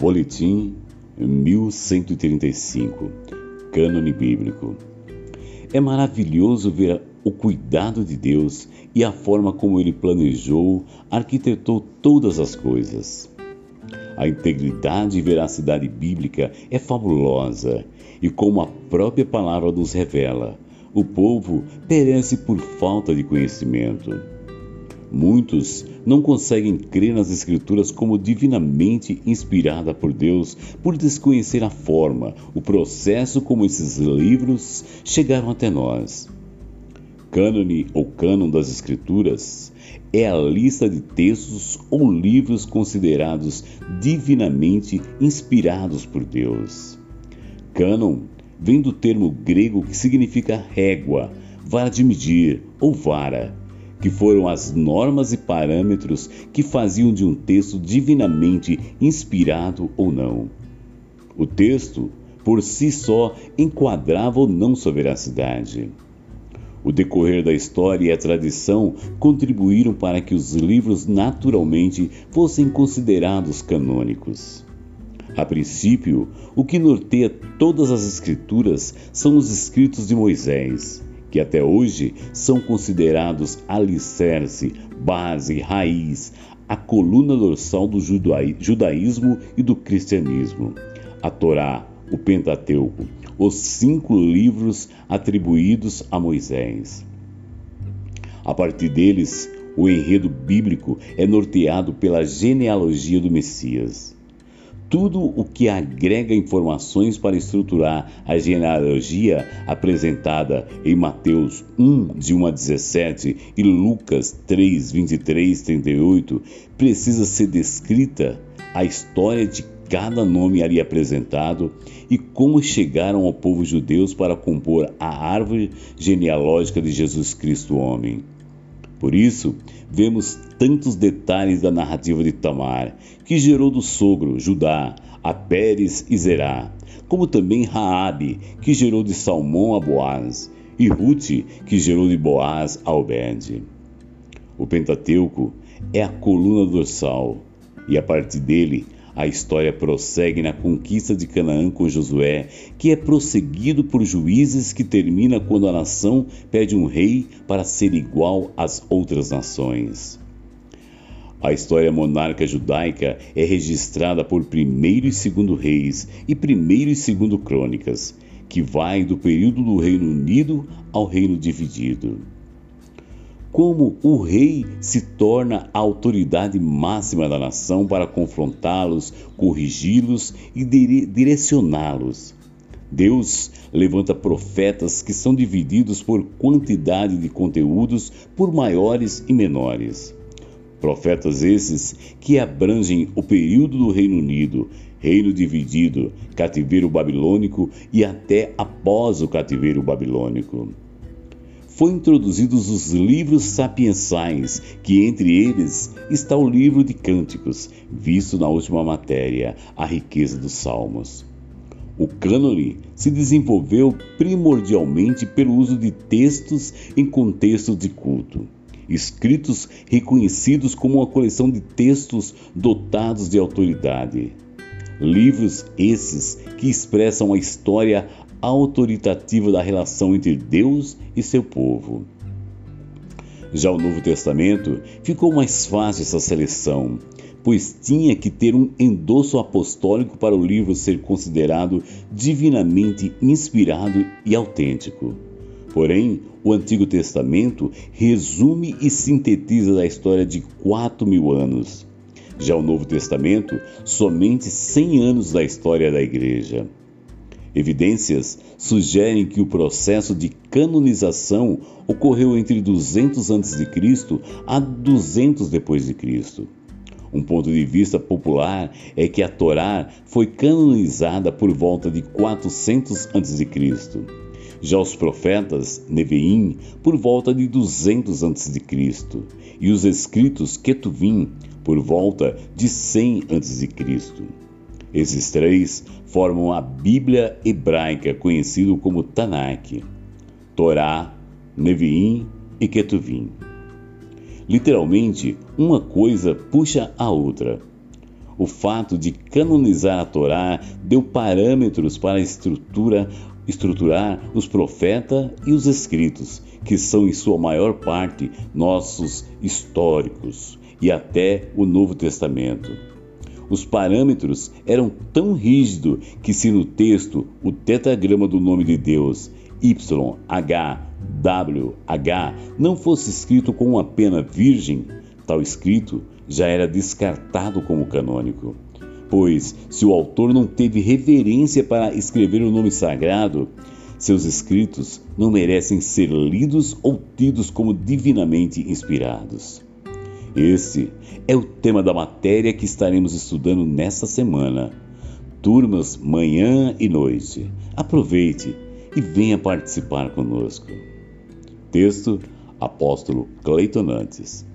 Boletim 1135 Cânone Bíblico É maravilhoso ver o cuidado de Deus e a forma como ele planejou, arquitetou todas as coisas. A integridade e veracidade bíblica é fabulosa e, como a própria palavra nos revela, o povo perece por falta de conhecimento. Muitos não conseguem crer nas Escrituras como divinamente inspirada por Deus por desconhecer a forma, o processo como esses livros chegaram até nós. Cânone ou cânon das Escrituras é a lista de textos ou livros considerados divinamente inspirados por Deus. Cânon vem do termo grego que significa régua, vara de medir ou vara, que foram as normas e parâmetros que faziam de um texto divinamente inspirado ou não. O texto, por si só, enquadrava ou não sua veracidade. O decorrer da história e a tradição contribuíram para que os livros naturalmente fossem considerados canônicos. A princípio, o que norteia todas as Escrituras são os escritos de Moisés, que até hoje são considerados alicerce, base, raiz, a coluna dorsal do judaísmo e do cristianismo. A Torá, o Pentateuco, os cinco livros atribuídos a Moisés. A partir deles, o enredo bíblico é norteado pela genealogia do Messias tudo o que agrega informações para estruturar a genealogia apresentada em Mateus 1, de 1 a 17 e Lucas 3, 23, 38, precisa ser descrita a história de cada nome ali apresentado e como chegaram ao povo judeu para compor a árvore genealógica de Jesus Cristo homem. Por isso, vemos tantos detalhes da narrativa de Tamar, que gerou do sogro Judá a Pérez e Zerá, como também Raabe, que gerou de Salmão a Boaz, e Ruth, que gerou de Boaz a Obed. O Pentateuco é a coluna dorsal, e a partir dele a história prossegue na conquista de Canaã com Josué, que é prosseguido por juízes que termina quando a nação pede um rei para ser igual às outras nações. A história monarca judaica é registrada por primeiro e segundo reis e primeiro e segundo crônicas, que vai do período do Reino Unido ao Reino Dividido como o rei se torna a autoridade máxima da nação para confrontá-los, corrigi-los e direcioná-los. Deus levanta profetas que são divididos por quantidade de conteúdos por maiores e menores. Profetas esses que abrangem o período do Reino Unido, reino dividido, cativeiro babilônico e até após o cativeiro babilônico foram introduzidos os livros sapiensais, que entre eles está o livro de Cânticos, visto na última matéria, a riqueza dos Salmos. O cânone se desenvolveu primordialmente pelo uso de textos em contextos de culto, escritos reconhecidos como uma coleção de textos dotados de autoridade. Livros esses que expressam a história autoritativa da relação entre Deus e seu povo. Já o Novo Testamento ficou mais fácil essa seleção, pois tinha que ter um endosso apostólico para o livro ser considerado divinamente inspirado e autêntico. Porém, o Antigo Testamento resume e sintetiza a história de quatro mil anos. Já o Novo Testamento, somente 100 anos da história da Igreja. Evidências sugerem que o processo de canonização ocorreu entre 200 a.C. a 200 depois de Cristo. Um ponto de vista popular é que a Torá foi canonizada por volta de 400 a.C. Já os profetas, Neveim, por volta de 200 a.C. e os escritos Ketuvim, por volta de 100 a.C. Esses três formam a Bíblia hebraica, conhecido como Tanakh, Torá, Neviim e Ketuvim. Literalmente, uma coisa puxa a outra. O fato de canonizar a Torá deu parâmetros para estrutura, estruturar os profetas e os escritos, que são em sua maior parte nossos históricos, e até o Novo Testamento. Os parâmetros eram tão rígidos que, se no texto o tetragrama do nome de Deus, YHWH, não fosse escrito com uma pena virgem, tal escrito já era descartado como canônico. Pois, se o autor não teve reverência para escrever o nome sagrado, seus escritos não merecem ser lidos ou tidos como divinamente inspirados. Esse é o tema da matéria que estaremos estudando nesta semana. Turmas manhã e noite. Aproveite e venha participar conosco. Texto Apóstolo Cleiton Nantes.